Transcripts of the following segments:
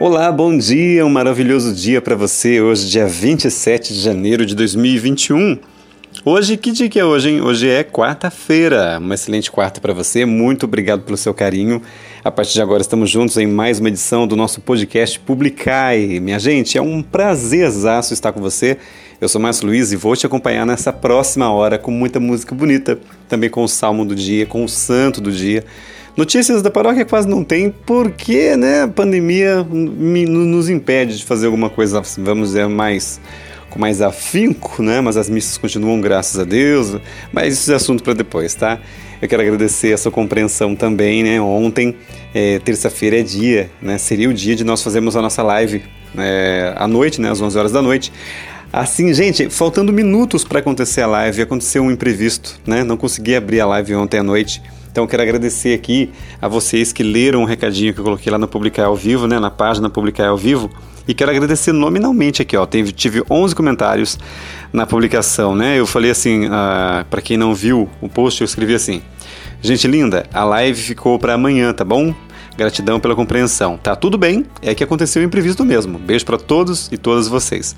Olá, bom dia, um maravilhoso dia para você. Hoje, dia 27 de janeiro de 2021. Hoje, que dia que é hoje, hein? Hoje é quarta-feira. Uma excelente quarta para você. Muito obrigado pelo seu carinho. A partir de agora, estamos juntos em mais uma edição do nosso podcast Publicai. Minha gente, é um prazerzaço estar com você. Eu sou Márcio Luiz e vou te acompanhar nessa próxima hora com muita música bonita, também com o salmo do dia, com o santo do dia. Notícias da paróquia quase não tem, porque né, a pandemia nos impede de fazer alguma coisa, vamos dizer, mais com mais afinco, né? Mas as missas continuam, graças a Deus. Mas isso é assunto para depois, tá? Eu quero agradecer a sua compreensão também, né? Ontem, é, terça-feira é dia, né? Seria o dia de nós fazermos a nossa live é, à noite, né? Às 11 horas da noite. Assim, gente, faltando minutos para acontecer a live, aconteceu um imprevisto, né? Não consegui abrir a live ontem à noite. Então quero agradecer aqui a vocês que leram o um recadinho que eu coloquei lá no Publicar ao Vivo, né, na página Publicar ao Vivo. E quero agradecer nominalmente aqui, ó. Tive, tive 11 comentários na publicação, né? Eu falei assim, uh, ah, para quem não viu o post, eu escrevi assim: Gente linda, a live ficou para amanhã, tá bom? Gratidão pela compreensão. Tá tudo bem, é que aconteceu imprevisto mesmo. Beijo para todos e todas vocês.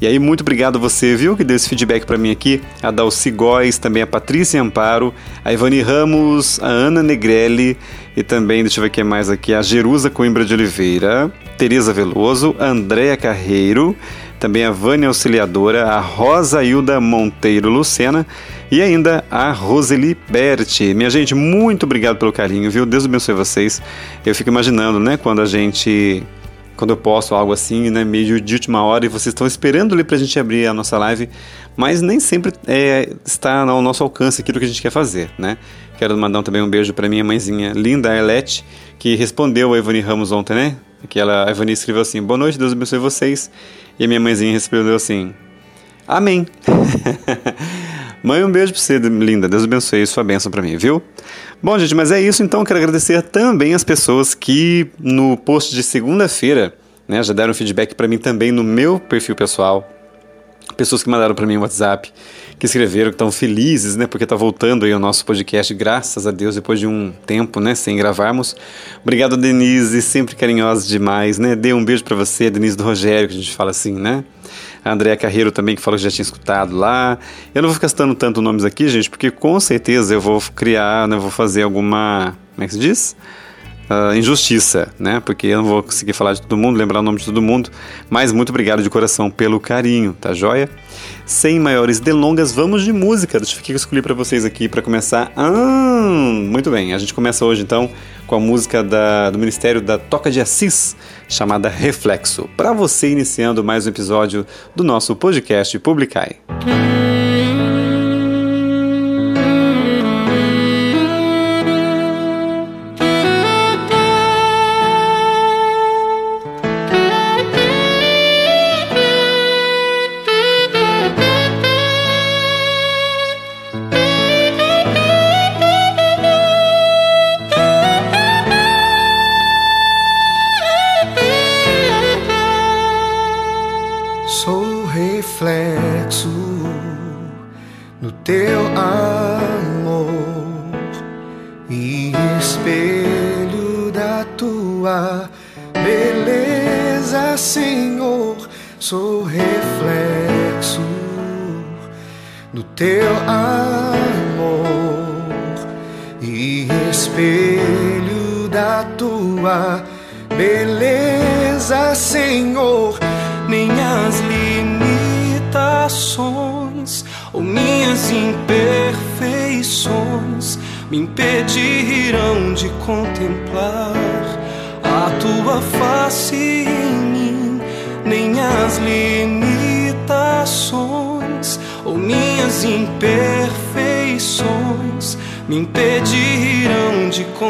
E aí, muito obrigado a você, viu, que deu esse feedback para mim aqui. A Dalci Góes, também a Patrícia Amparo, a Ivani Ramos, a Ana Negrelli e também, deixa eu ver o que mais aqui, a Jerusa Coimbra de Oliveira, Tereza Veloso, a Andréa Carreiro, também a Vânia Auxiliadora, a Rosa Hilda Monteiro Lucena e ainda a Roseli Berti. Minha gente, muito obrigado pelo carinho, viu? Deus abençoe vocês. Eu fico imaginando, né, quando a gente quando eu posto algo assim, né, meio de última hora, e vocês estão esperando ali para a gente abrir a nossa live, mas nem sempre é, está ao nosso alcance aquilo que a gente quer fazer, né? Quero mandar também um beijo para minha mãezinha linda, Arlete, que respondeu a Ivani Ramos ontem, né? Que ela, a Ivani escreveu assim: Boa noite, Deus abençoe vocês. E a minha mãezinha respondeu assim: Amém. Mãe, um beijo pra você, linda. Deus abençoe sua bênção para mim, viu? Bom, gente, mas é isso então. Quero agradecer também as pessoas que no post de segunda-feira né, já deram feedback para mim também no meu perfil pessoal. Pessoas que mandaram para mim um WhatsApp, que escreveram que estão felizes, né, porque está voltando aí o nosso podcast, graças a Deus, depois de um tempo, né, sem gravarmos. Obrigado, Denise, sempre carinhosa demais, né? Dê um beijo para você, Denise do Rogério, que a gente fala assim, né? A Andréa Carreiro também, que falou que já tinha escutado lá. Eu não vou ficar citando tanto nomes aqui, gente, porque com certeza eu vou criar, né, vou fazer alguma. Como é que se diz? Uh, injustiça, né? Porque eu não vou conseguir falar de todo mundo, lembrar o nome de todo mundo. Mas muito obrigado de coração pelo carinho, tá joia? Sem maiores delongas, vamos de música. Deixa eu ver o que eu escolhi para vocês aqui para começar. Ah, muito bem, a gente começa hoje então com a música da, do Ministério da Toca de Assis, chamada Reflexo. Para você iniciando mais um episódio do nosso podcast Publicai.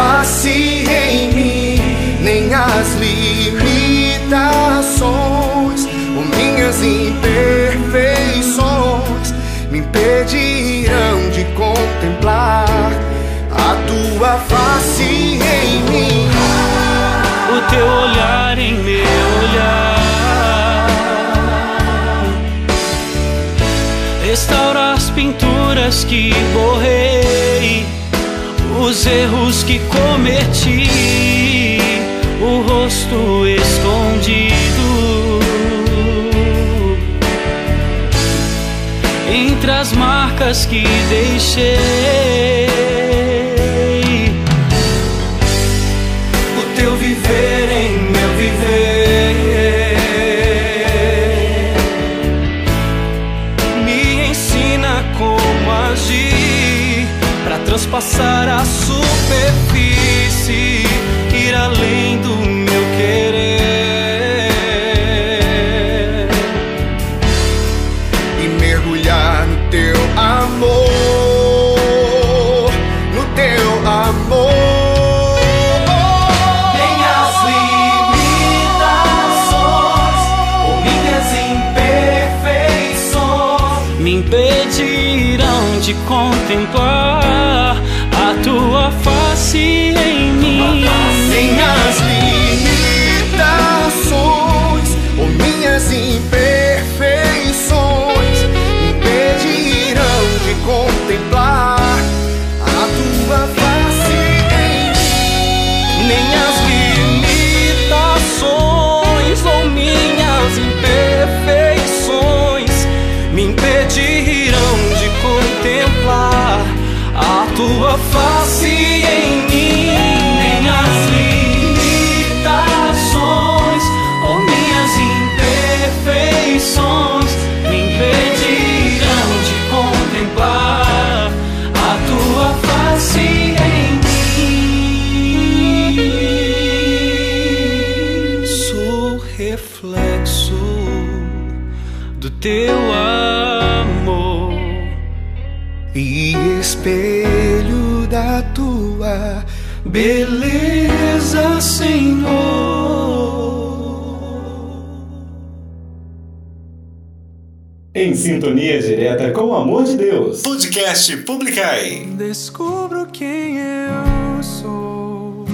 face em mim, nem as limitações ou minhas imperfeições me impedirão de contemplar a tua face em mim. O teu olhar em meu olhar. Restaura as pinturas que borrei, os erros que cometi, o rosto escondido. Entre as marcas que deixei. Me impedirão de contemplar a tua face em mim. Nem as limitações ou minhas imperfeições teu amor. e espelho da tua Beleza, Senhor. Em sintonia direta com o amor de Deus. Podcast Publicai. Descubro quem eu sou.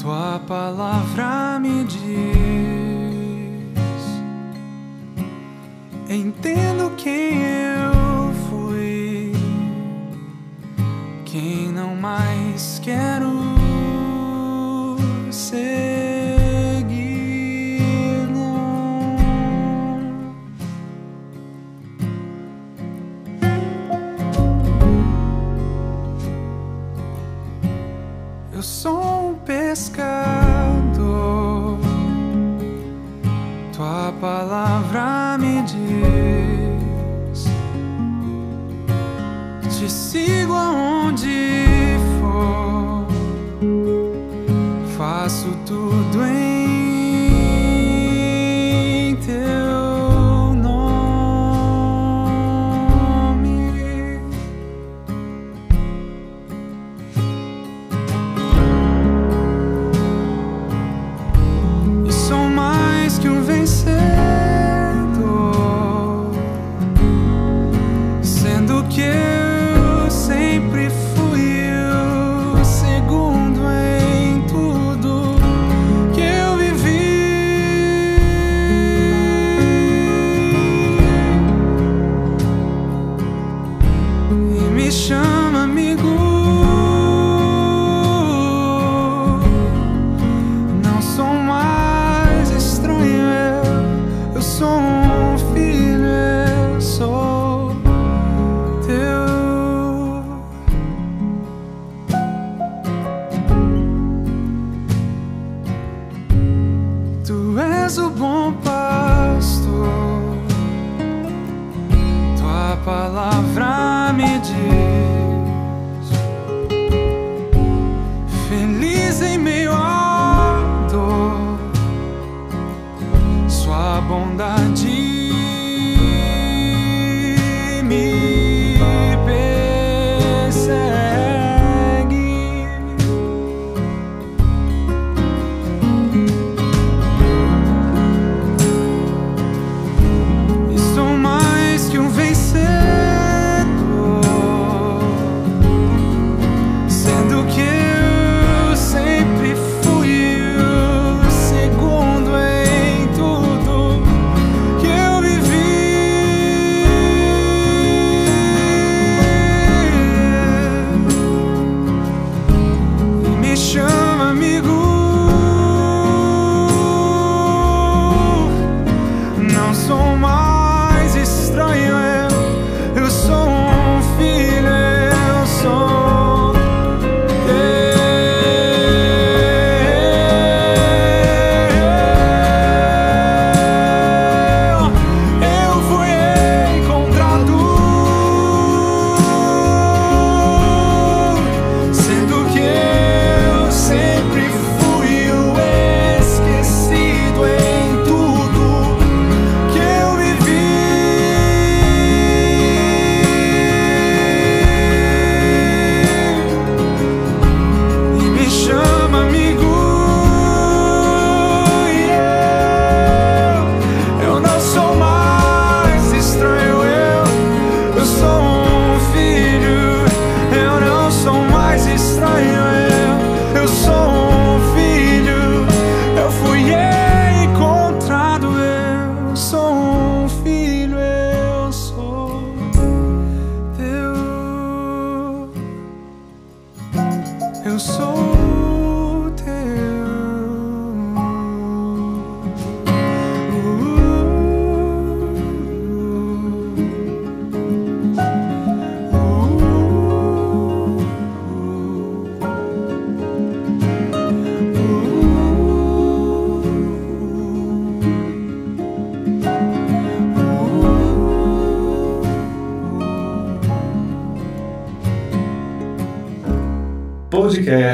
Tua palavra me diz. Entendo quem eu fui. Quem não mais quero seguir. Eu sou um pescador. Tua palavra me sigo aonde for. Faço tudo em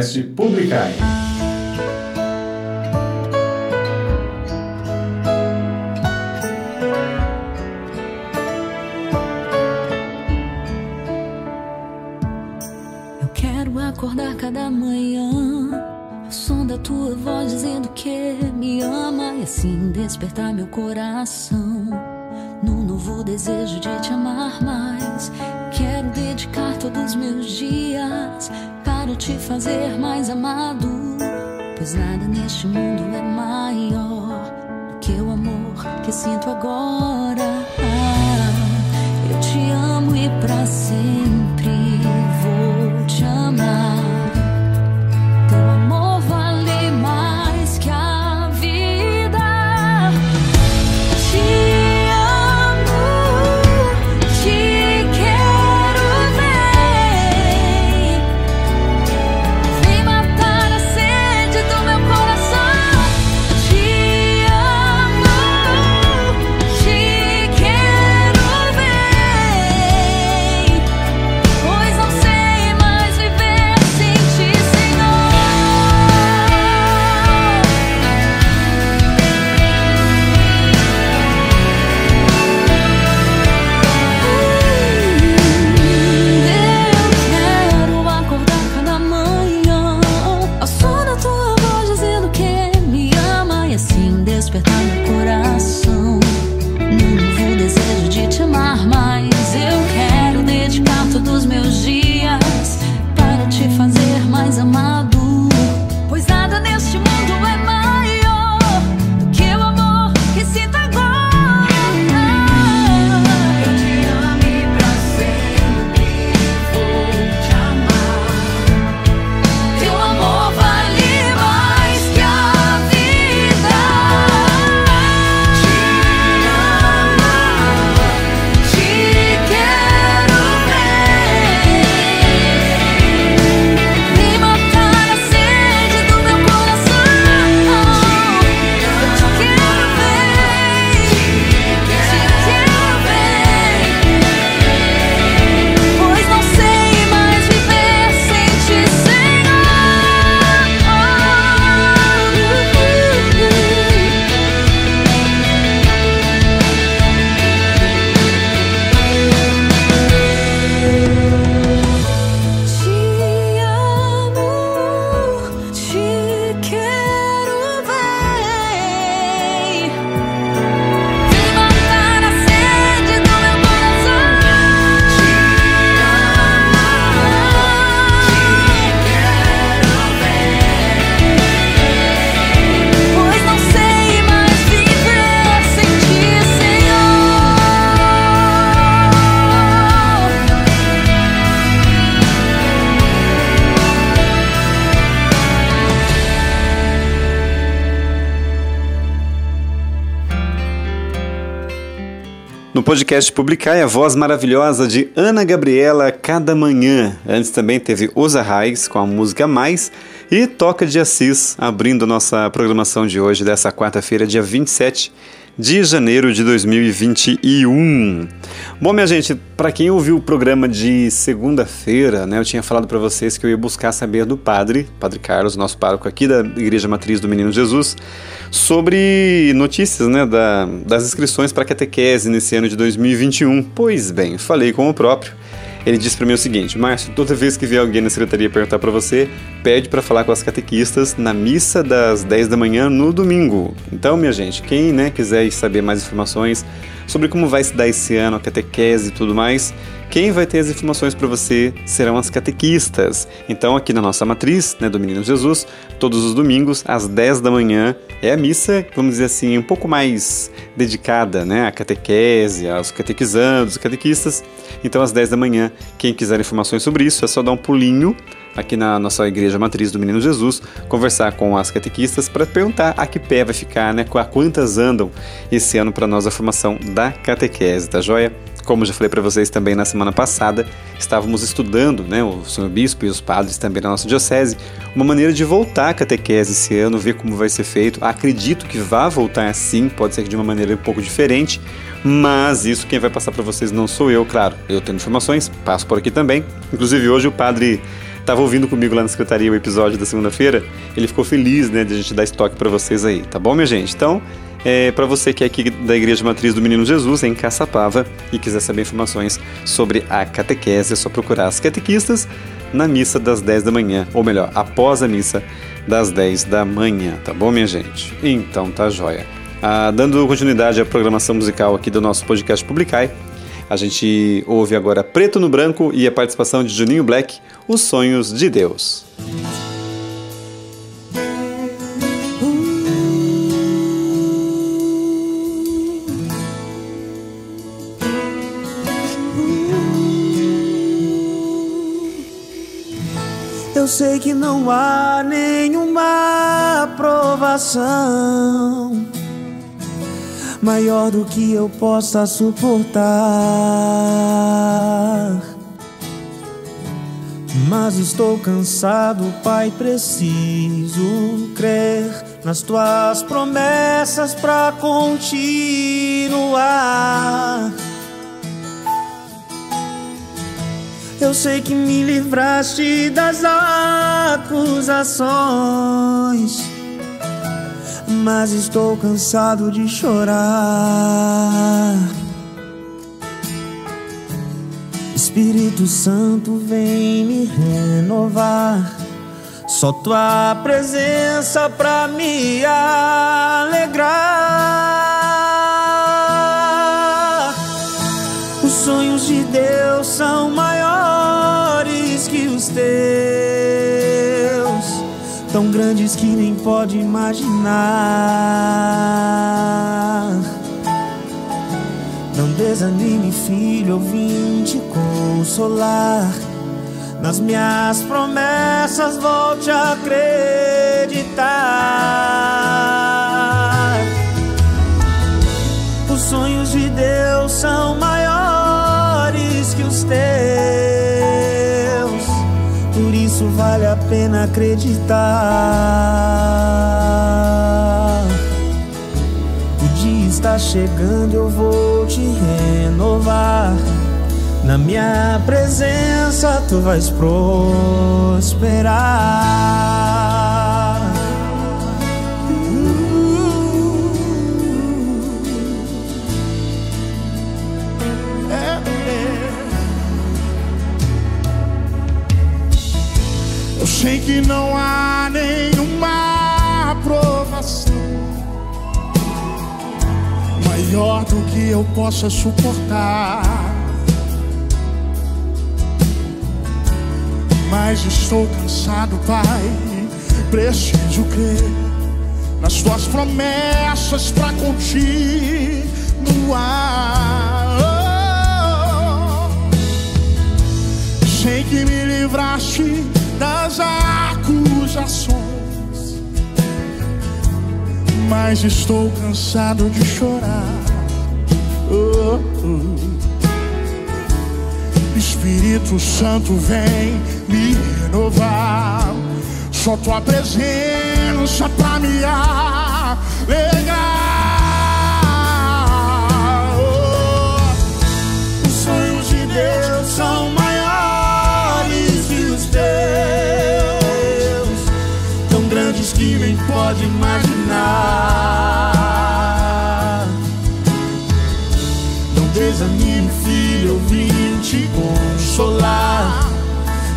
Podcast Podcast Publicai, a voz maravilhosa de Ana Gabriela Cada Manhã. Antes também teve Osa Raiz com a música Mais e Toca de Assis, abrindo nossa programação de hoje, dessa quarta-feira, dia 27 de janeiro de 2021. Bom, minha gente, para quem ouviu o programa de segunda-feira, né, eu tinha falado para vocês que eu ia buscar saber do padre, Padre Carlos, nosso pároco aqui da Igreja Matriz do Menino Jesus, sobre notícias né, da, das inscrições para catequese nesse ano de 2021. Pois bem, falei com o próprio. Ele disse para mim o seguinte: Márcio, toda vez que vier alguém na secretaria perguntar para você, pede para falar com as catequistas na missa das 10 da manhã no domingo. Então, minha gente, quem né, quiser saber mais informações sobre como vai se dar esse ano a catequese e tudo mais, quem vai ter as informações para você serão as catequistas. Então, aqui na nossa matriz, né, do Menino Jesus, todos os domingos, às 10 da manhã, é a missa, vamos dizer assim, um pouco mais dedicada né, à catequese, aos catequizandos, catequistas. Então, às 10 da manhã, quem quiser informações sobre isso, é só dar um pulinho aqui na nossa igreja matriz do Menino Jesus, conversar com as catequistas para perguntar a que pé vai ficar, né? A quantas andam esse ano para nós a formação da catequese, tá joia? Como já falei para vocês também na semana passada, estávamos estudando, né, o senhor bispo e os padres também da nossa diocese, uma maneira de voltar catequese esse ano, ver como vai ser feito. Acredito que vá voltar assim, pode ser que de uma maneira um pouco diferente, mas isso quem vai passar para vocês não sou eu, claro. Eu tenho informações, passo por aqui também. Inclusive hoje o padre estava ouvindo comigo lá na secretaria o episódio da segunda-feira, ele ficou feliz, né, de a gente dar estoque para vocês aí, tá bom, minha gente? Então, é, para você que é aqui da Igreja Matriz do Menino Jesus, em Caçapava, e quiser saber informações sobre a catequese, é só procurar as catequistas na missa das 10 da manhã, ou melhor, após a missa das 10 da manhã, tá bom, minha gente? Então tá joia. Ah, dando continuidade à programação musical aqui do nosso podcast Publicai, a gente ouve agora Preto no Branco e a participação de Juninho Black, Os Sonhos de Deus. Eu sei que não há nenhuma aprovação maior do que eu possa suportar. Mas estou cansado, Pai, preciso crer nas tuas promessas para continuar. Eu sei que me livraste das acusações, mas estou cansado de chorar. Espírito Santo, vem me renovar. Só tua presença pra me alegrar. Os sonhos de Deus são maiores teus, tão grandes que nem pode imaginar. Não desanime, filho, eu vim te consolar. Nas minhas promessas, volte a acreditar. Os sonhos de Deus são maiores que os teus, isso vale a pena acreditar. O dia está chegando, eu vou te renovar. Na minha presença tu vais prosperar. Sei que não há nenhuma aprovação maior do que eu possa suportar. Mas estou cansado, Pai. Preciso crer nas tuas promessas para continuar. Sei que me livraste das acusações, mas estou cansado de chorar. Oh, oh. Espírito Santo vem me renovar. Só tua presença pra me alegrar. Oh, de Deus são pode imaginar. Não desanime, filho, eu vim te consolar.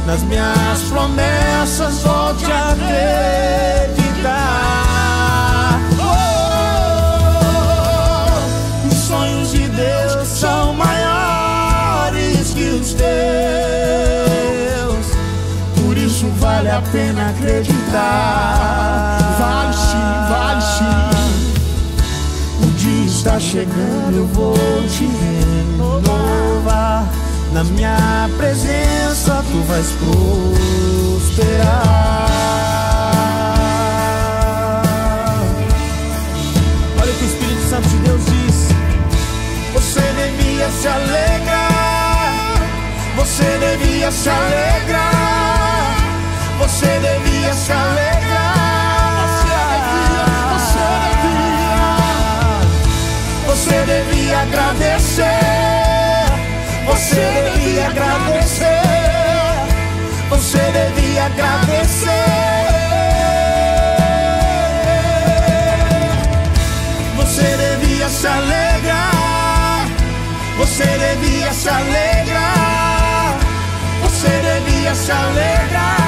Nas minhas promessas, volte a acreditar. Pena acreditar. Vale sim, vale sim. O dia está chegando, eu vou te renovar. Na minha presença tu vais prosperar. Olha o que o Espírito Santo de Deus diz. Você devia se alegrar. Você devia se alegrar. Devia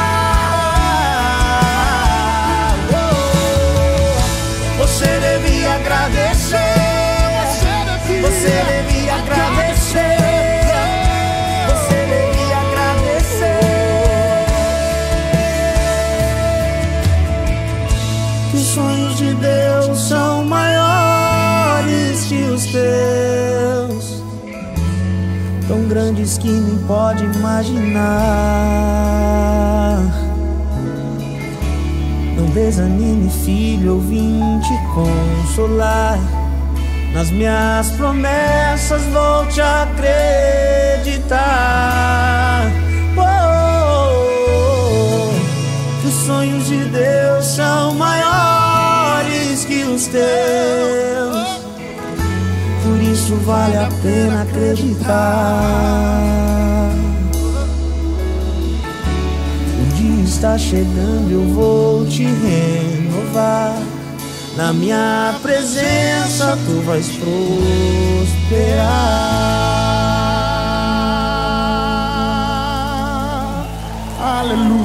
que nem pode imaginar. Não desanime, filho, eu vim te consolar. Nas minhas promessas vou te acreditar. Oh, que os sonhos de Deus são maiores que os teus. Isso vale a pena acreditar. O dia está chegando, eu vou te renovar. Na minha presença tu vais prosperar. Aleluia.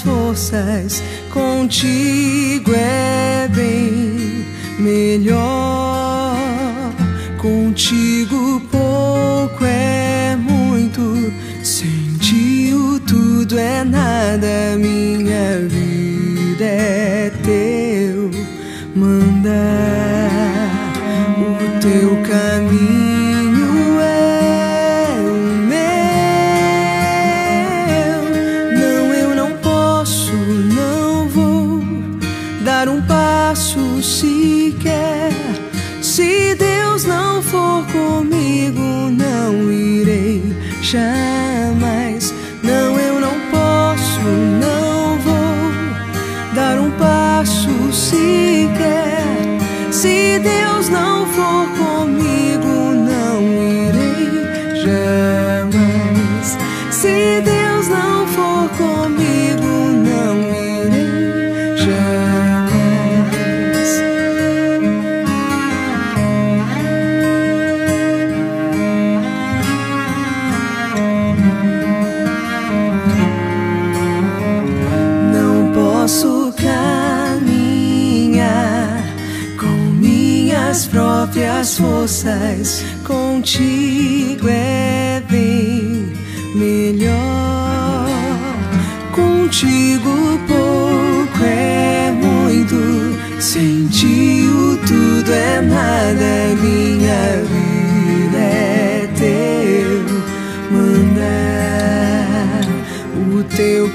Forças. Contigo é bem melhor. Contigo pouco é muito. Sem ti o tudo é nada. Minha vida é teu mandar.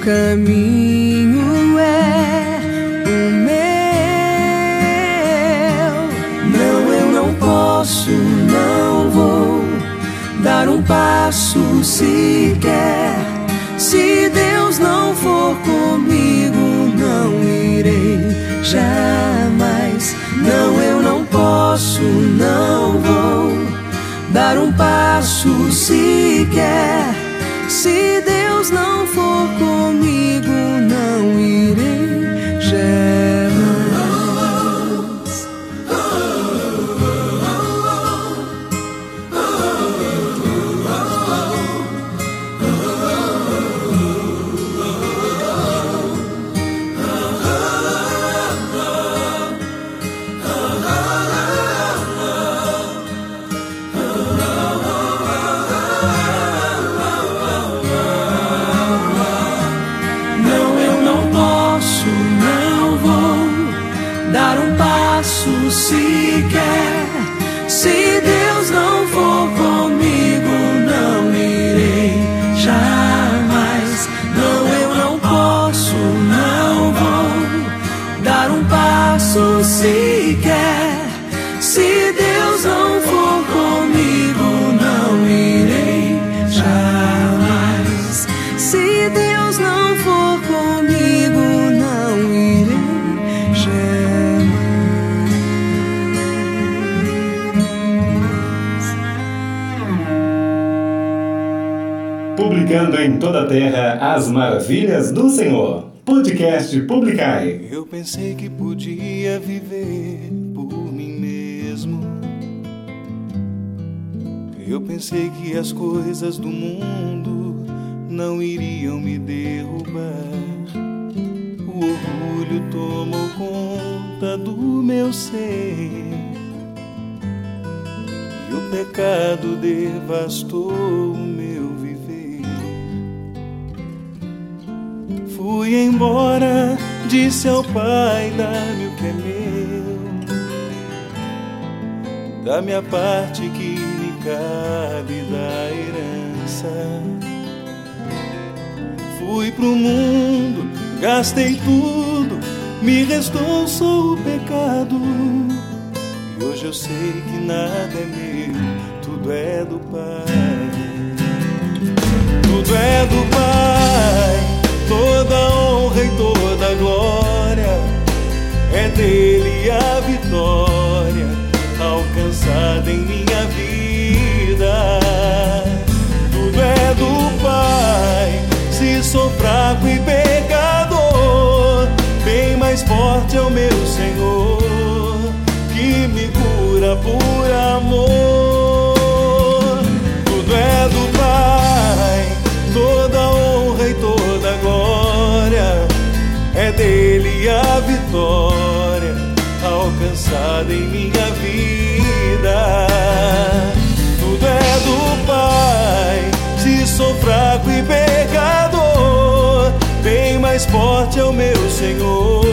Caminho é o meu. Não, eu não posso, não vou dar um passo sequer. Se Deus não for comigo, não irei jamais. Não, eu não posso, não vou dar um passo sequer. Se Deus não for comigo, em toda a terra as maravilhas do Senhor. Podcast Publicai. Eu pensei que podia viver por mim mesmo. Eu pensei que as coisas do mundo não iriam me derrubar. O orgulho tomou conta do meu ser. E o pecado devastou o meu Fui embora, disse ao pai: dá-me o que é meu, da minha parte que me cabe da herança. Fui pro mundo, gastei tudo, me restou só o pecado. E hoje eu sei que nada é meu, tudo é do Pai. Tudo é do Pai toda honra e toda glória é dele a vitória alcançada em minha vida. Tudo é do Pai. Se sou fraco e pecador, bem mais forte é o meu Senhor é dele a vitória alcançada em minha vida. Tudo é do Pai. Se sou fraco e pecador, bem mais forte é o meu Senhor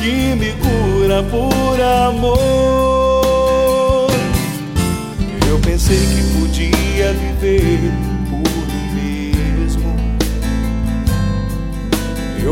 que me cura por amor. Eu pensei que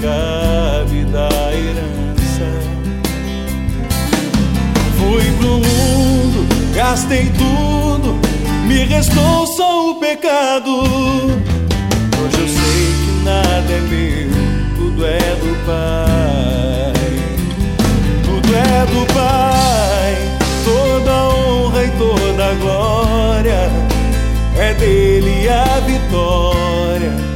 cabe da herança. Fui pro mundo, gastei tudo, me restou só o pecado. Hoje eu sei que nada é meu, tudo é do Pai. Tudo é do Pai, toda honra e toda glória é dele a vitória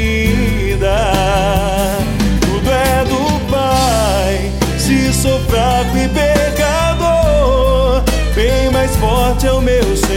Tudo é do Pai. Se sou fraco e pecador, bem mais forte é o meu Senhor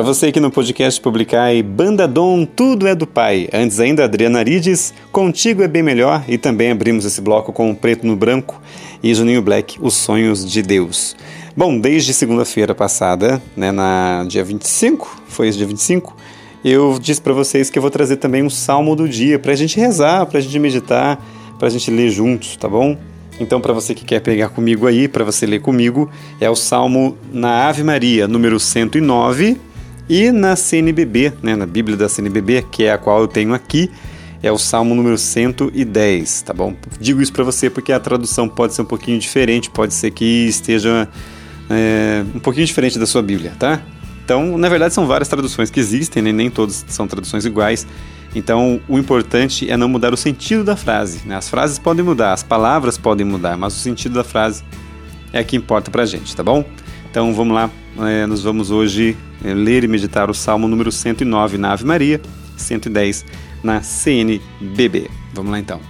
Para você aqui no podcast Publicai, Banda Dom, Tudo é do Pai. Antes ainda, Adriana Arides, Contigo é Bem Melhor. E também abrimos esse bloco com Preto no Branco e Juninho Black, Os Sonhos de Deus. Bom, desde segunda-feira passada, né, na dia 25, foi esse dia 25, eu disse para vocês que eu vou trazer também um salmo do dia para a gente rezar, para a gente meditar, para a gente ler juntos, tá bom? Então, para você que quer pegar comigo aí, para você ler comigo, é o salmo na Ave Maria, número 109 e na CNBB, né, na Bíblia da CNBB, que é a qual eu tenho aqui, é o Salmo número 110, tá bom? Digo isso para você porque a tradução pode ser um pouquinho diferente, pode ser que esteja é, um pouquinho diferente da sua Bíblia, tá? Então, na verdade, são várias traduções que existem, né? nem todas são traduções iguais. Então, o importante é não mudar o sentido da frase. Né? As frases podem mudar, as palavras podem mudar, mas o sentido da frase é que importa pra gente, tá bom? Então, vamos lá, é, nós vamos hoje é, ler e meditar o Salmo número 109 na Ave Maria, 110 na CNBB. Vamos lá então.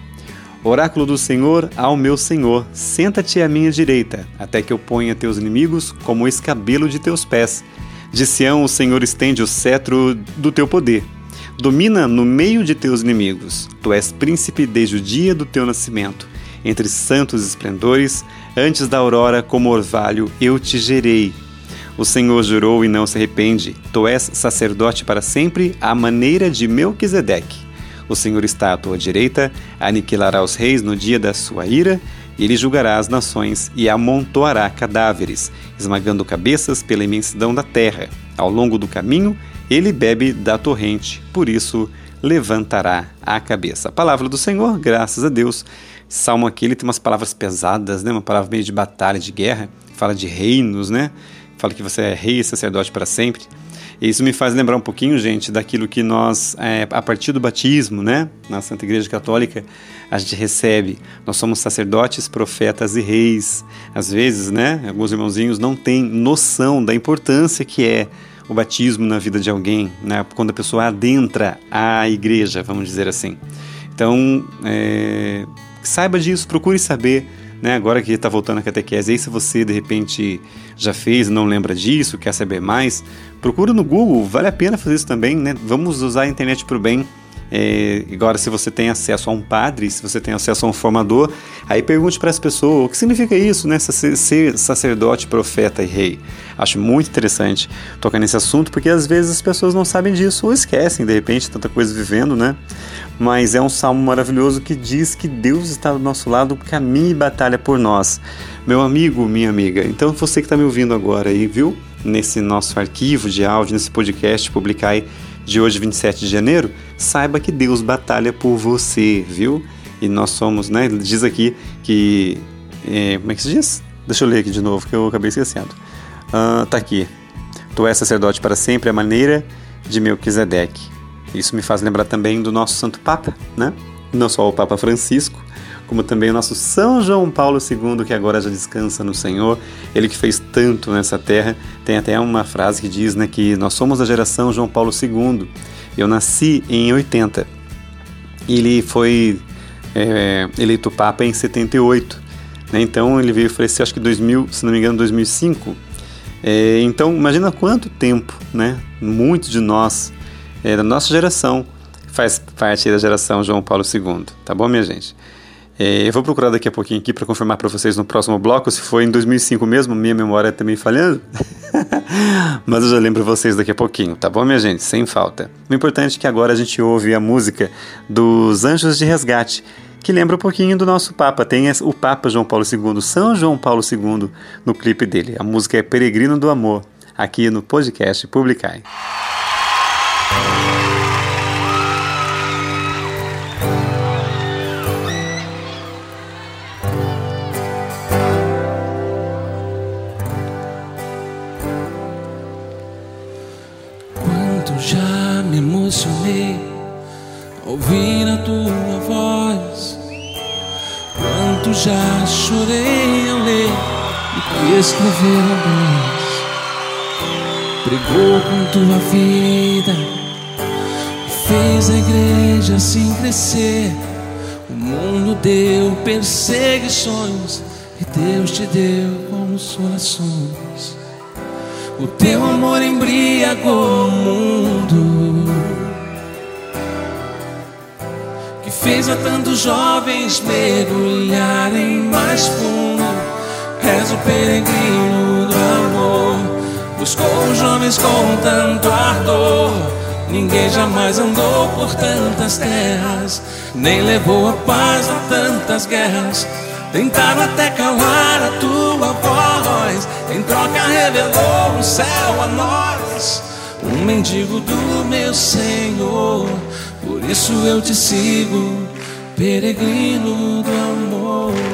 Oráculo do Senhor ao meu Senhor, senta-te à minha direita, até que eu ponha teus inimigos como o escabelo de teus pés. De Sião o Senhor estende o cetro do teu poder. Domina no meio de teus inimigos. Tu és príncipe desde o dia do teu nascimento. Entre santos esplendores, antes da aurora, como orvalho, eu te gerei. O Senhor jurou e não se arrepende. Tu és sacerdote para sempre, à maneira de Melquisedeque. O Senhor está à tua direita, aniquilará os reis no dia da sua ira, e ele julgará as nações e amontoará cadáveres, esmagando cabeças pela imensidão da terra. Ao longo do caminho, ele bebe da torrente, por isso levantará a cabeça. A palavra do Senhor, graças a Deus. Salmo aqui ele tem umas palavras pesadas, né? uma palavra meio de batalha, de guerra, fala de reinos, né? fala que você é rei e sacerdote para sempre. E isso me faz lembrar um pouquinho, gente, daquilo que nós, é, a partir do batismo, né, na Santa Igreja Católica, a gente recebe. Nós somos sacerdotes, profetas e reis. Às vezes, né, alguns irmãozinhos não têm noção da importância que é o batismo na vida de alguém, né, quando a pessoa adentra a igreja, vamos dizer assim. Então, é, saiba disso, procure saber né? Agora que está voltando a catequese, aí se você de repente já fez não lembra disso, quer saber mais, procura no Google, vale a pena fazer isso também, né? Vamos usar a internet para o bem. É, agora, se você tem acesso a um padre, se você tem acesso a um formador, aí pergunte para as pessoas o que significa isso, né? Ser sacerdote, profeta e rei. Acho muito interessante tocar nesse assunto, porque às vezes as pessoas não sabem disso ou esquecem, de repente, tanta coisa vivendo, né? Mas é um salmo maravilhoso que diz que Deus está do nosso lado, caminha e batalha por nós. Meu amigo, minha amiga, então você que está me ouvindo agora aí, viu? Nesse nosso arquivo de áudio, nesse podcast, publicar aí de hoje, 27 de janeiro, saiba que Deus batalha por você, viu? E nós somos, né? Diz aqui que. É, como é que se diz? Deixa eu ler aqui de novo, que eu acabei esquecendo. Uh, tá aqui. Tu és sacerdote para sempre, a maneira de Melquisedeque. Isso me faz lembrar também do nosso Santo Papa, né? Não só o Papa Francisco, como também o nosso São João Paulo II, que agora já descansa no Senhor, ele que fez tanto nessa terra. Tem até uma frase que diz né, que nós somos da geração João Paulo II. Eu nasci em 80. Ele foi é, eleito Papa em 78. Né? Então ele veio falecer, acho que 2000, se não me engano, 2005. É, então imagina quanto tempo, né? Muitos de nós, é, da nossa geração, faz parte da geração João Paulo II. Tá bom, minha gente? É, eu vou procurar daqui a pouquinho aqui para confirmar para vocês no próximo bloco se foi em 2005 mesmo, minha memória também tá falhando. Mas eu já lembro vocês daqui a pouquinho, tá bom, minha gente? Sem falta. O importante é que agora a gente ouve a música dos Anjos de Resgate, que lembra um pouquinho do nosso Papa. Tem o Papa João Paulo II, São João Paulo II, no clipe dele. A música é Peregrino do Amor, aqui no podcast Publicai. Emocionei ao ouvir a tua voz. Quanto já chorei ao ler o que escrever a luz. Pregou com tua vida, fez a igreja assim crescer. O mundo deu perseguições e Deus te deu consolações. O teu amor embriagou o mundo Que fez a tantos jovens mergulharem mais fundo És o peregrino do amor Buscou os jovens com tanto ardor Ninguém jamais andou por tantas terras Nem levou a paz a tantas guerras Tentaram até calar a tua voz. Em troca revelou o céu a nós. Um mendigo do meu Senhor Por isso eu te sigo, peregrino do amor.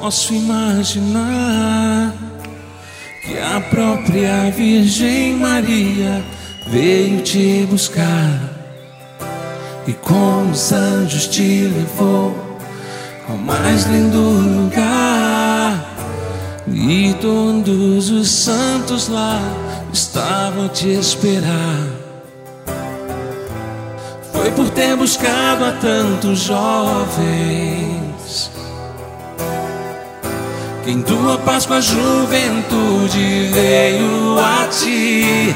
Posso imaginar que a própria Virgem Maria veio te buscar e com os anjos te levou ao mais lindo lugar e todos os santos lá estavam te esperar. Foi por ter buscado a tantos jovens que em tua paz com a juventude veio a ti.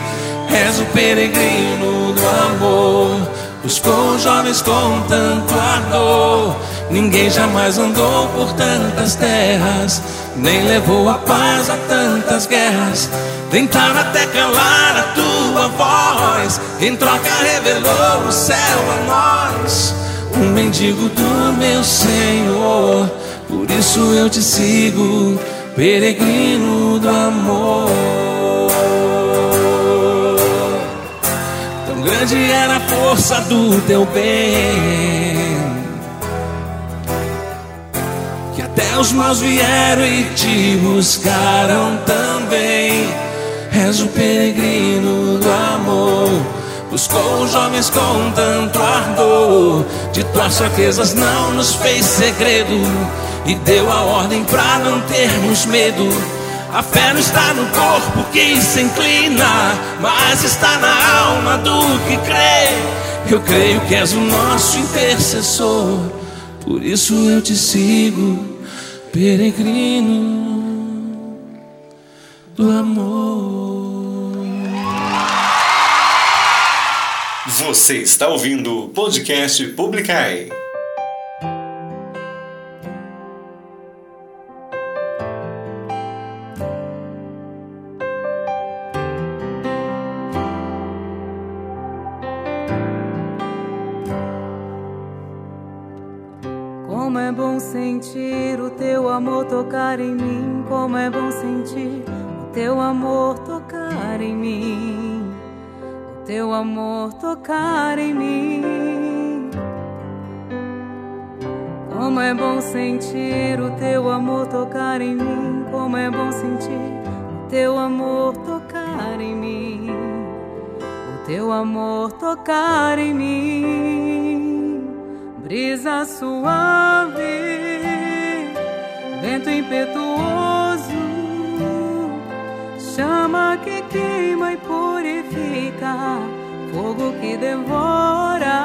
És o peregrino do amor, buscou jovens com tanto ardor. Ninguém jamais andou por tantas terras, nem levou a paz a tantas guerras. Tentaram até calar a tua voz, em troca revelou o céu a nós. Um mendigo do meu Senhor, por isso eu te sigo, peregrino do amor. Tão grande era a força do teu bem que até os maus vieram e te buscaram também. És o peregrino do amor. Buscou jovens com tanto ardor. De tuas fraquezas não nos fez segredo. E deu a ordem pra não termos medo. A fé não está no corpo que se inclina, mas está na alma do que crê. Eu creio que és o nosso intercessor, por isso eu te sigo, peregrino do amor. Você está ouvindo o podcast Publicai. Sentir o teu amor tocar em mim. Como é bom sentir o teu amor tocar em mim. O teu amor tocar em mim. Como é bom sentir o teu amor tocar em mim. Como é bom sentir o teu amor tocar em mim. O teu amor tocar em mim brisa suave, vento impetuoso, chama que queima e purifica, fogo que devora,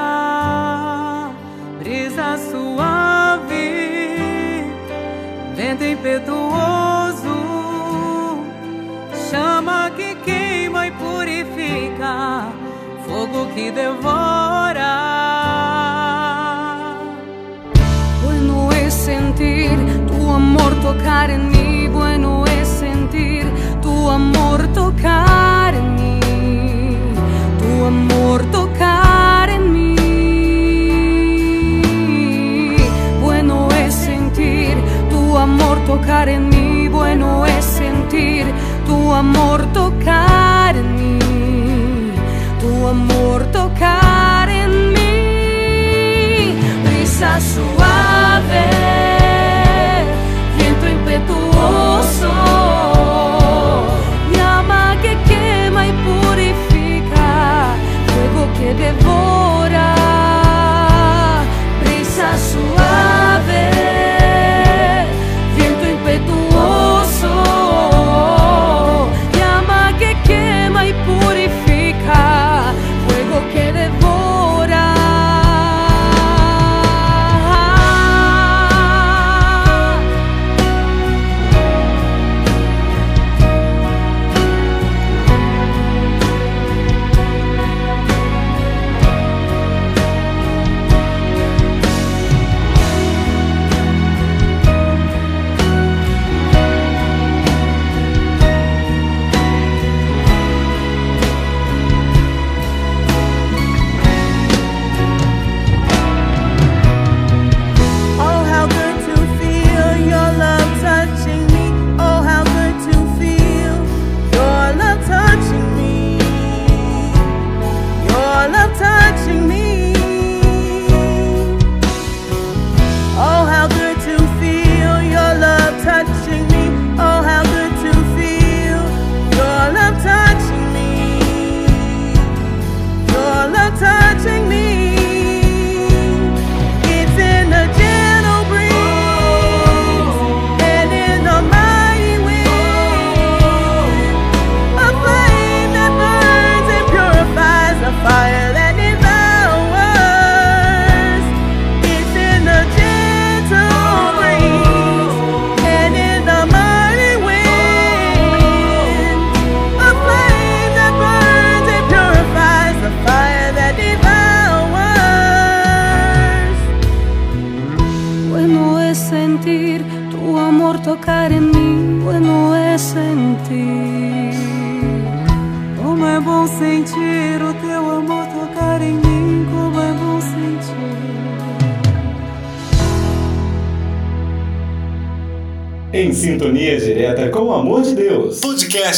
brisa suave, vento impetuoso, chama que queima e purifica, fogo que devora. Tocar en mí, bueno es sentir tu amor tocar en mí, tu amor tocar en mí. Bueno es sentir tu amor tocar en mí, bueno es sentir tu amor tocar en mí, tu amor tocar en mí brisa suave,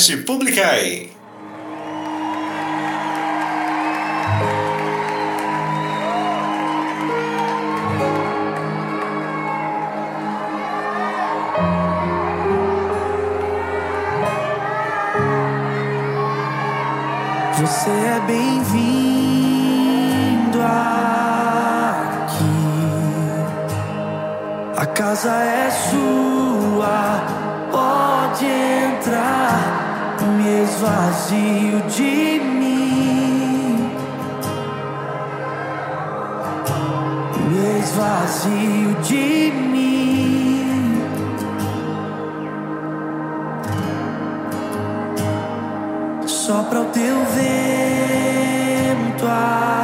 Podcast Publicai. Você é bem-vindo aqui. A casa é sua, pode entrar. Me esvazio de mim. Me esvazio de mim. Sopra o teu vento aqui.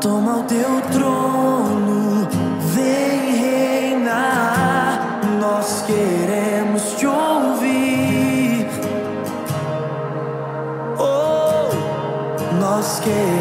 Toma o teu trono, Oh,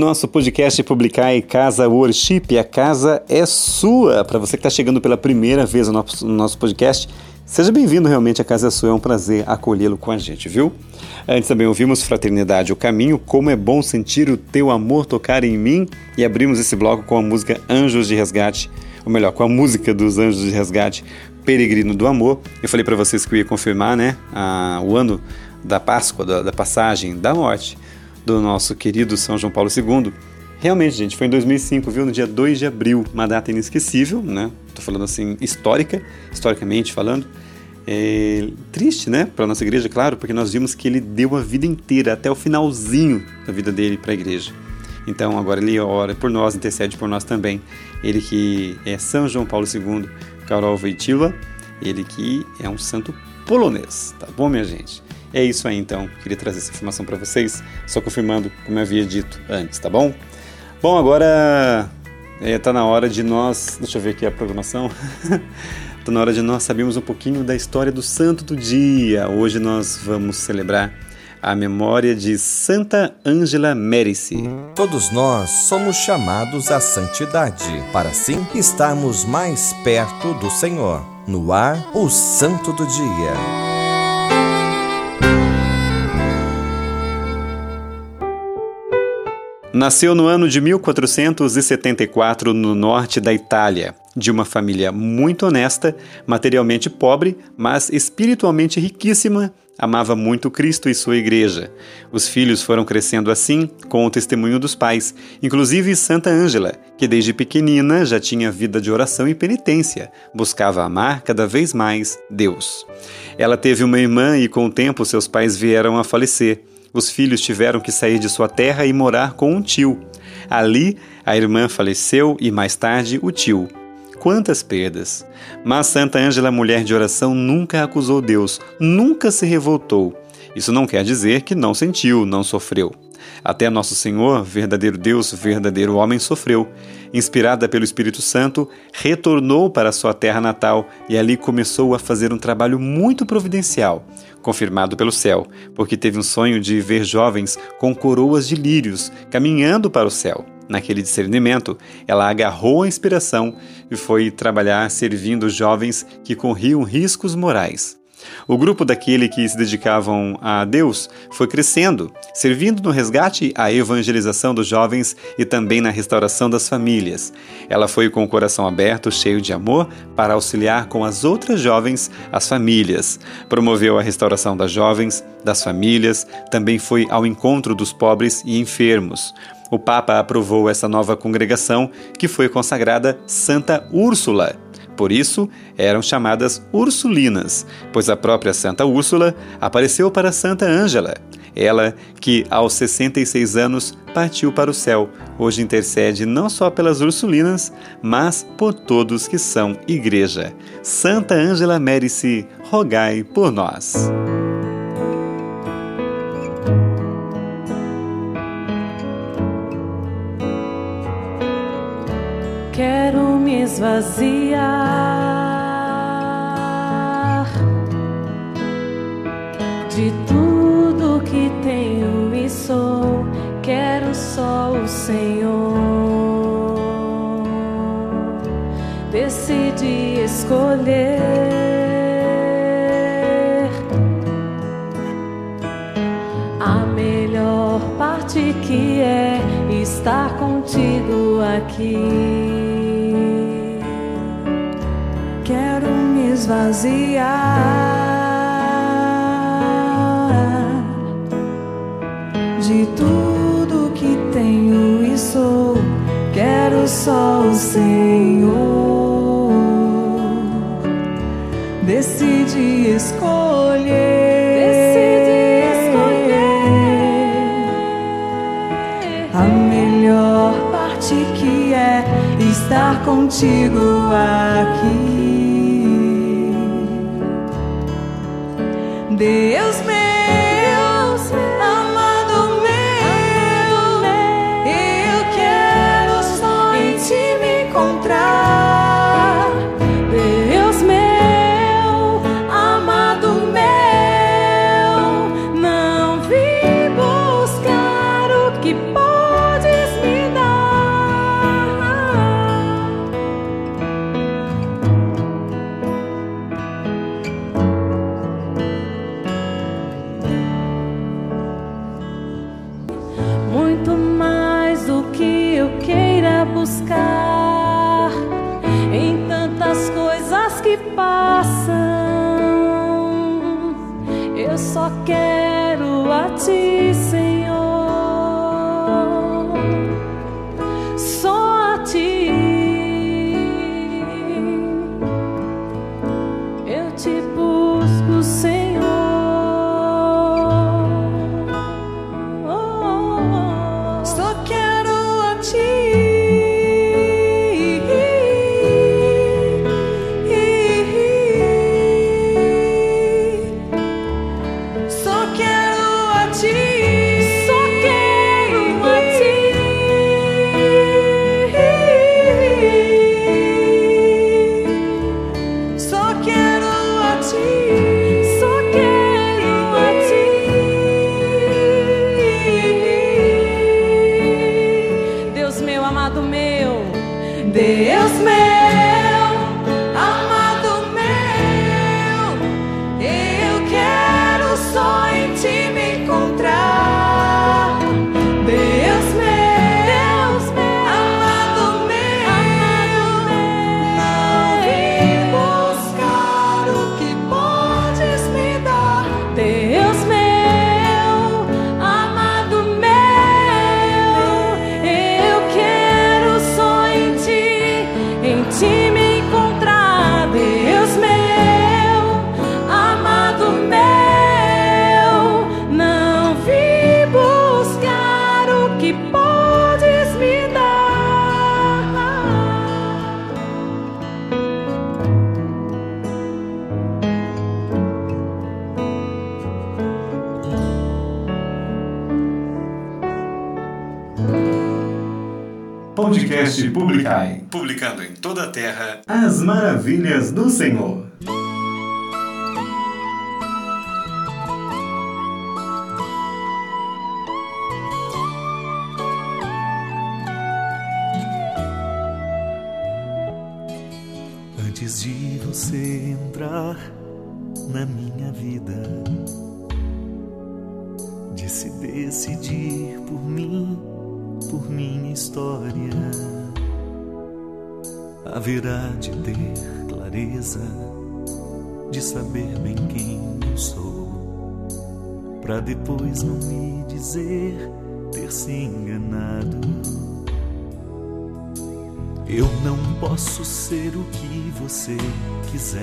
nosso podcast Publicar Casa Worship, a casa é sua. Para você que está chegando pela primeira vez no nosso, no nosso podcast, seja bem-vindo realmente, a casa é sua. É um prazer acolhê-lo com a gente, viu? Antes também ouvimos Fraternidade, o Caminho, Como é Bom Sentir o Teu Amor Tocar em Mim e abrimos esse bloco com a música Anjos de Resgate, ou melhor, com a música dos Anjos de Resgate, Peregrino do Amor. Eu falei para vocês que eu ia confirmar, né, a, o ano da Páscoa, da, da passagem, da morte do nosso querido São João Paulo II. Realmente, gente, foi em 2005, viu? No dia 2 de abril, uma data inesquecível, né? Tô falando assim, histórica, historicamente falando. É, triste, né, para nossa igreja, claro, porque nós vimos que ele deu a vida inteira, até o finalzinho da vida dele para a igreja. Então, agora ele ora por nós, intercede por nós também. Ele que é São João Paulo II, Karol Wojtyla, ele que é um santo polonês, tá bom, minha gente? É isso aí então, queria trazer essa informação para vocês, só confirmando como eu havia dito antes, tá bom? Bom, agora está é, na hora de nós. Deixa eu ver aqui a programação. Está na hora de nós sabermos um pouquinho da história do santo do dia. Hoje nós vamos celebrar a memória de Santa Ângela Mérici. Todos nós somos chamados à santidade, para assim estarmos mais perto do Senhor. No ar, o Santo do Dia. Nasceu no ano de 1474 no norte da Itália, de uma família muito honesta, materialmente pobre, mas espiritualmente riquíssima. Amava muito Cristo e sua igreja. Os filhos foram crescendo assim, com o testemunho dos pais, inclusive Santa Ângela, que desde pequenina já tinha vida de oração e penitência, buscava amar cada vez mais Deus. Ela teve uma irmã e com o tempo seus pais vieram a falecer. Os filhos tiveram que sair de sua terra e morar com um tio. Ali, a irmã faleceu e mais tarde o tio. Quantas perdas! Mas Santa Ângela, mulher de oração, nunca acusou Deus, nunca se revoltou. Isso não quer dizer que não sentiu, não sofreu. Até Nosso Senhor, verdadeiro Deus, verdadeiro homem, sofreu. Inspirada pelo Espírito Santo, retornou para sua terra natal e ali começou a fazer um trabalho muito providencial, confirmado pelo céu, porque teve um sonho de ver jovens com coroas de lírios caminhando para o céu. Naquele discernimento, ela agarrou a inspiração e foi trabalhar servindo jovens que corriam riscos morais. O grupo daquele que se dedicavam a Deus foi crescendo, servindo no resgate à evangelização dos jovens e também na restauração das famílias. Ela foi com o coração aberto, cheio de amor, para auxiliar com as outras jovens as famílias. Promoveu a restauração das jovens, das famílias, também foi ao encontro dos pobres e enfermos. O Papa aprovou essa nova congregação, que foi consagrada Santa Úrsula por isso, eram chamadas Ursulinas, pois a própria Santa Úrsula apareceu para Santa Ângela. Ela, que aos 66 anos partiu para o céu, hoje intercede não só pelas Ursulinas, mas por todos que são igreja. Santa Ângela Mérici, rogai por nós. Esvaziar de tudo que tenho e sou. Quero só o Senhor. Decidi escolher. a melhor parte que é estar contigo aqui. Esvaziar de tudo que tenho e sou. Quero só o Senhor. Decidi escolher. Escolher a melhor parte que é estar contigo aqui. Deus posso ser o que você quiser.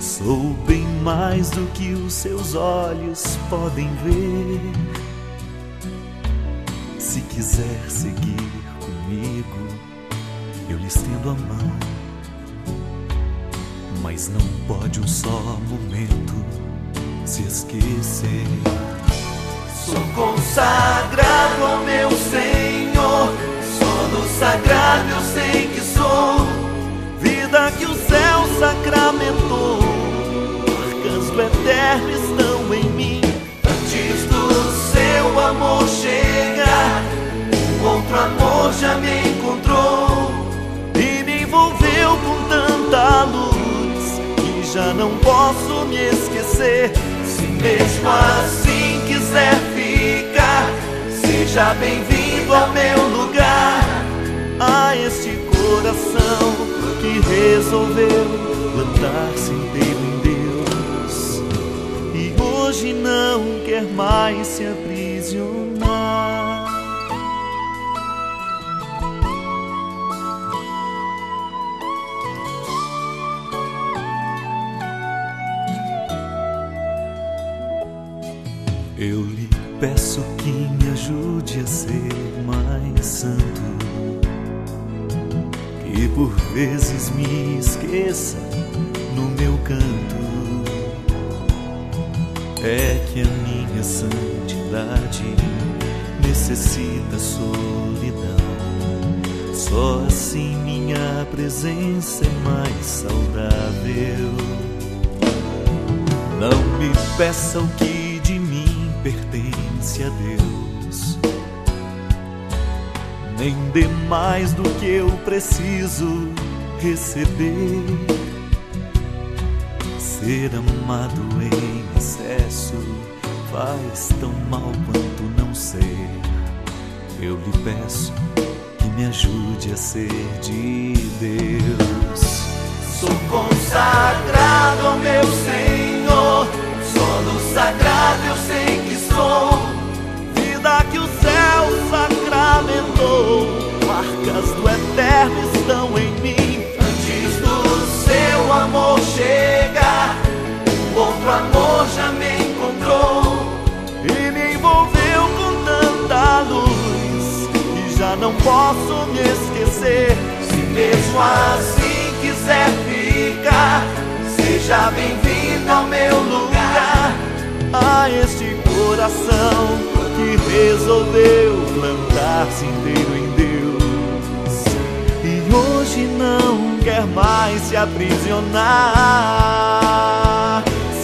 Sou bem mais do que os seus olhos podem ver quiser seguir comigo, eu lhe estendo a mão. Mas não pode um só momento se esquecer. Sou consagrado ao meu Senhor, sono sagrado eu sei que sou. Vida que o céu sacramentou, arcanjo eterno estão em mim. Antes do seu amor chegar outro amor já me encontrou e me envolveu com tanta luz que já não posso me esquecer. Se mesmo assim quiser ficar, seja bem-vindo ao meu lugar. A este coração que resolveu plantar-se inteiro em Deus e hoje não quer mais se aprisionar. Eu lhe peço que me ajude a ser mais santo. Por vezes me esqueça no meu canto. É que a minha santidade necessita solidão. Só assim minha presença é mais saudável. Não me peça o que pertence a Deus. Nem dê mais do que eu preciso receber. Ser amado em excesso faz tão mal quanto não ser. Eu lhe peço que me ajude a ser de Deus. Sou consagrado ao meu Senhor, assim quiser ficar, seja bem-vindo ao meu lugar. A este coração que resolveu plantar-se inteiro em Deus e hoje não quer mais se aprisionar.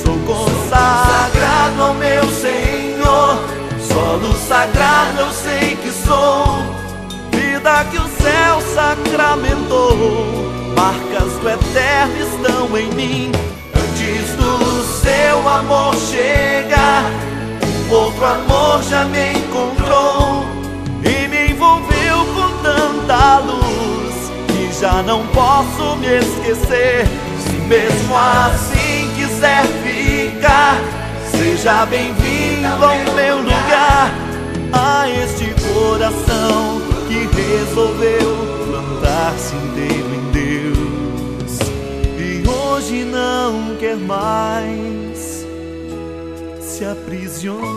Sou consagrado ao meu Senhor, solo sagrado eu sei que sou, vida que o céu sacramentou, marcas do eterno estão em mim. Antes do seu amor chegar, outro amor já me encontrou e me envolveu com tanta luz que já não posso me esquecer. Se mesmo assim quiser ficar, seja bem-vindo ao meu lugar, a este coração que resolveu plantar-se inteiro em Deus e hoje não quer mais se aprisionar.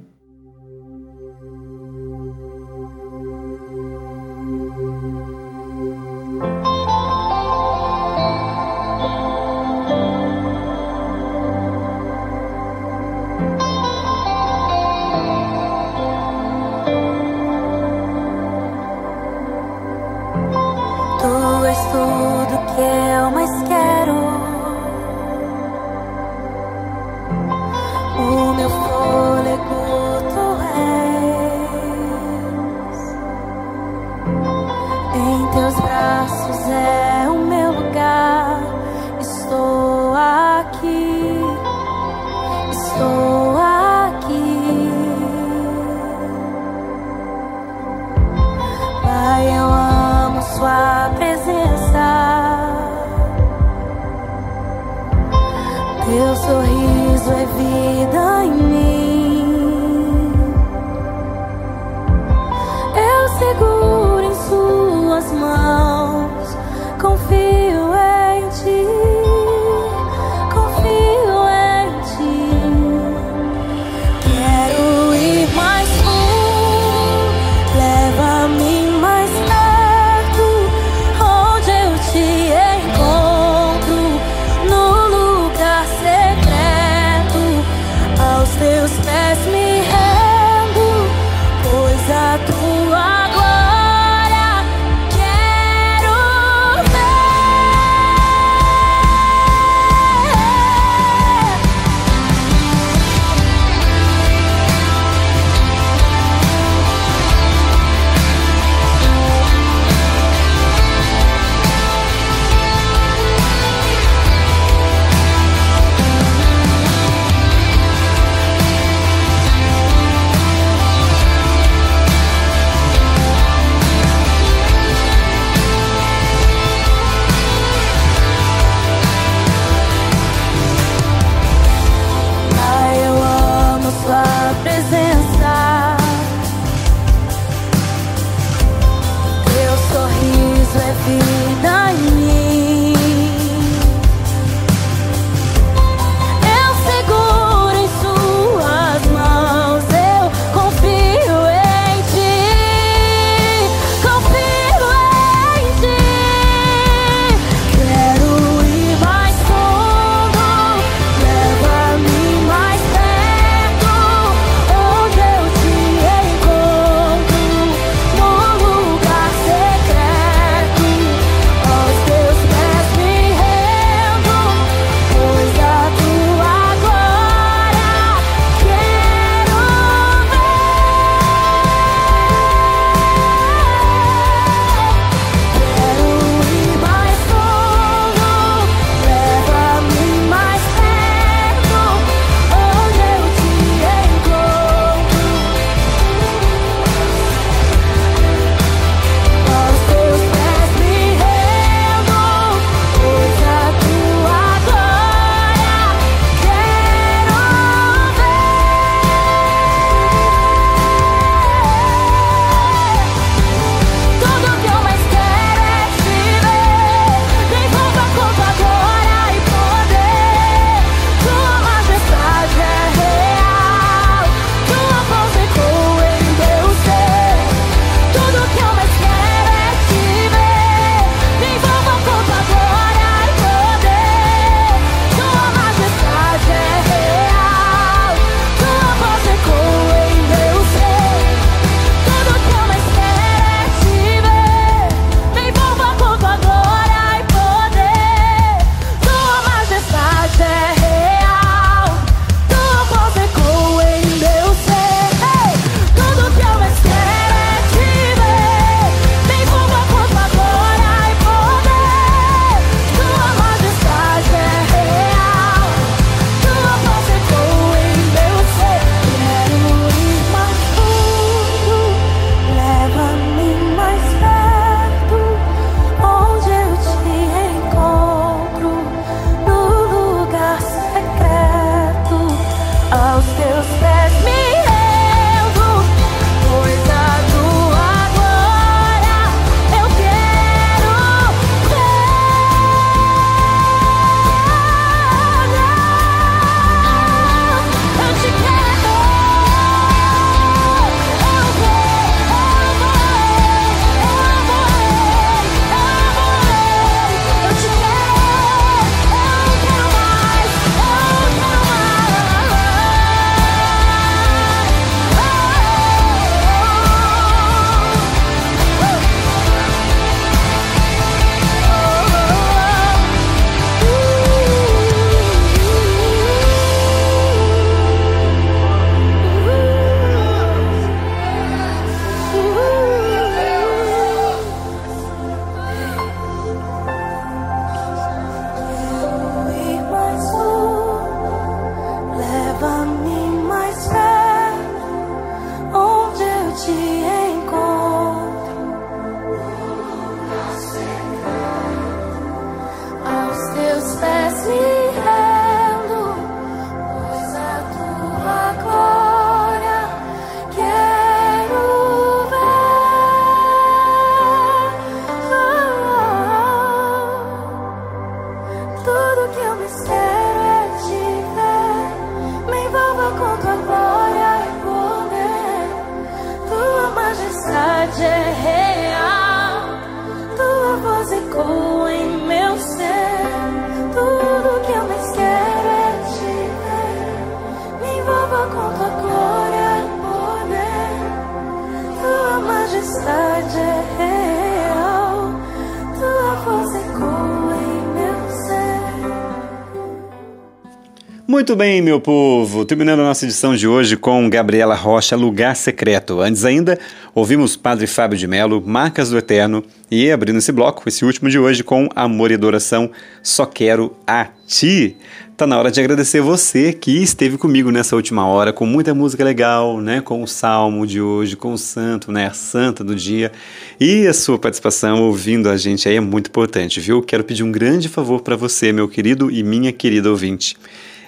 Muito bem, meu povo. Terminando a nossa edição de hoje com Gabriela Rocha, Lugar Secreto. Antes ainda, ouvimos Padre Fábio de Melo, Marcas do Eterno. E abrindo esse bloco, esse último de hoje, com Amor e Adoração, Só Quero a Ti. Tá na hora de agradecer você que esteve comigo nessa última hora, com muita música legal, né? Com o salmo de hoje, com o santo, né? A santa do dia. E a sua participação ouvindo a gente aí é muito importante, viu? Quero pedir um grande favor para você, meu querido e minha querida ouvinte.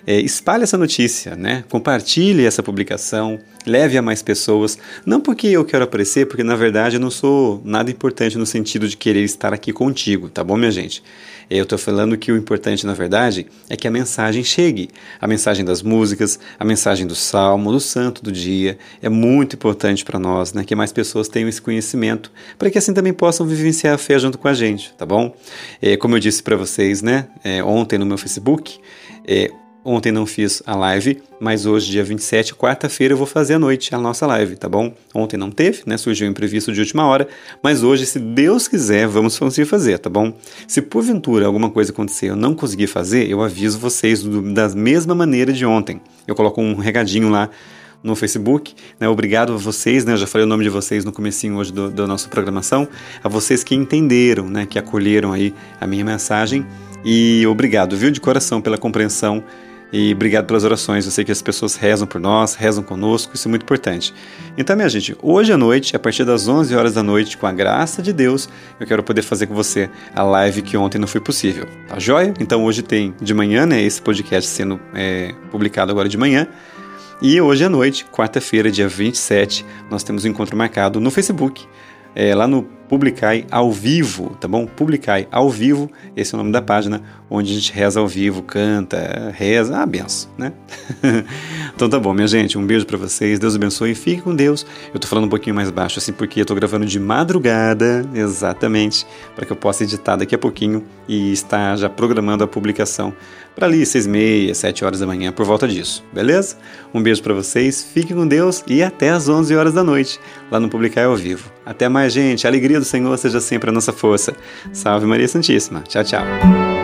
É, espalhe essa notícia, né? Compartilhe essa publicação, leve a mais pessoas. Não porque eu quero aparecer, porque na verdade eu não sou nada importante no sentido de querer estar aqui contigo, tá bom, minha gente? Eu estou falando que o importante, na verdade, é que a mensagem chegue. A mensagem das músicas, a mensagem do salmo, do santo do dia. É muito importante para nós, né? Que mais pessoas tenham esse conhecimento, para que assim também possam vivenciar a fé junto com a gente, tá bom? É, como eu disse para vocês, né? É, ontem no meu Facebook, é, Ontem não fiz a live, mas hoje, dia 27, quarta-feira, eu vou fazer à noite a nossa live, tá bom? Ontem não teve, né? Surgiu um imprevisto de última hora, mas hoje, se Deus quiser, vamos conseguir fazer, tá bom? Se porventura alguma coisa acontecer e eu não conseguir fazer, eu aviso vocês do, da mesma maneira de ontem. Eu coloco um regadinho lá no Facebook. Né? Obrigado a vocês, né? Eu já falei o nome de vocês no comecinho hoje do, da nossa programação. A vocês que entenderam, né? Que acolheram aí a minha mensagem. E obrigado, viu, de coração pela compreensão e obrigado pelas orações. Eu sei que as pessoas rezam por nós, rezam conosco, isso é muito importante. Então, minha gente, hoje à noite, a partir das 11 horas da noite, com a graça de Deus, eu quero poder fazer com você a live que ontem não foi possível. Tá joia? Então, hoje tem de manhã, né? Esse podcast sendo é, publicado agora de manhã. E hoje à noite, quarta-feira, dia 27, nós temos um encontro marcado no Facebook, é, lá no Publicai ao vivo, tá bom? Publicai ao vivo, esse é o nome da página, onde a gente reza ao vivo, canta, reza, ah, benção, né? então tá bom, minha gente, um beijo para vocês, Deus abençoe fique com Deus. Eu tô falando um pouquinho mais baixo assim porque eu tô gravando de madrugada, exatamente, para que eu possa editar daqui a pouquinho e estar já programando a publicação para ali seis e meia, sete horas da manhã, por volta disso, beleza? Um beijo para vocês, fiquem com Deus e até às 11 horas da noite, lá no Publicai ao vivo. Até mais, gente, a alegria do Senhor seja sempre a nossa força. Salve Maria Santíssima. Tchau, tchau.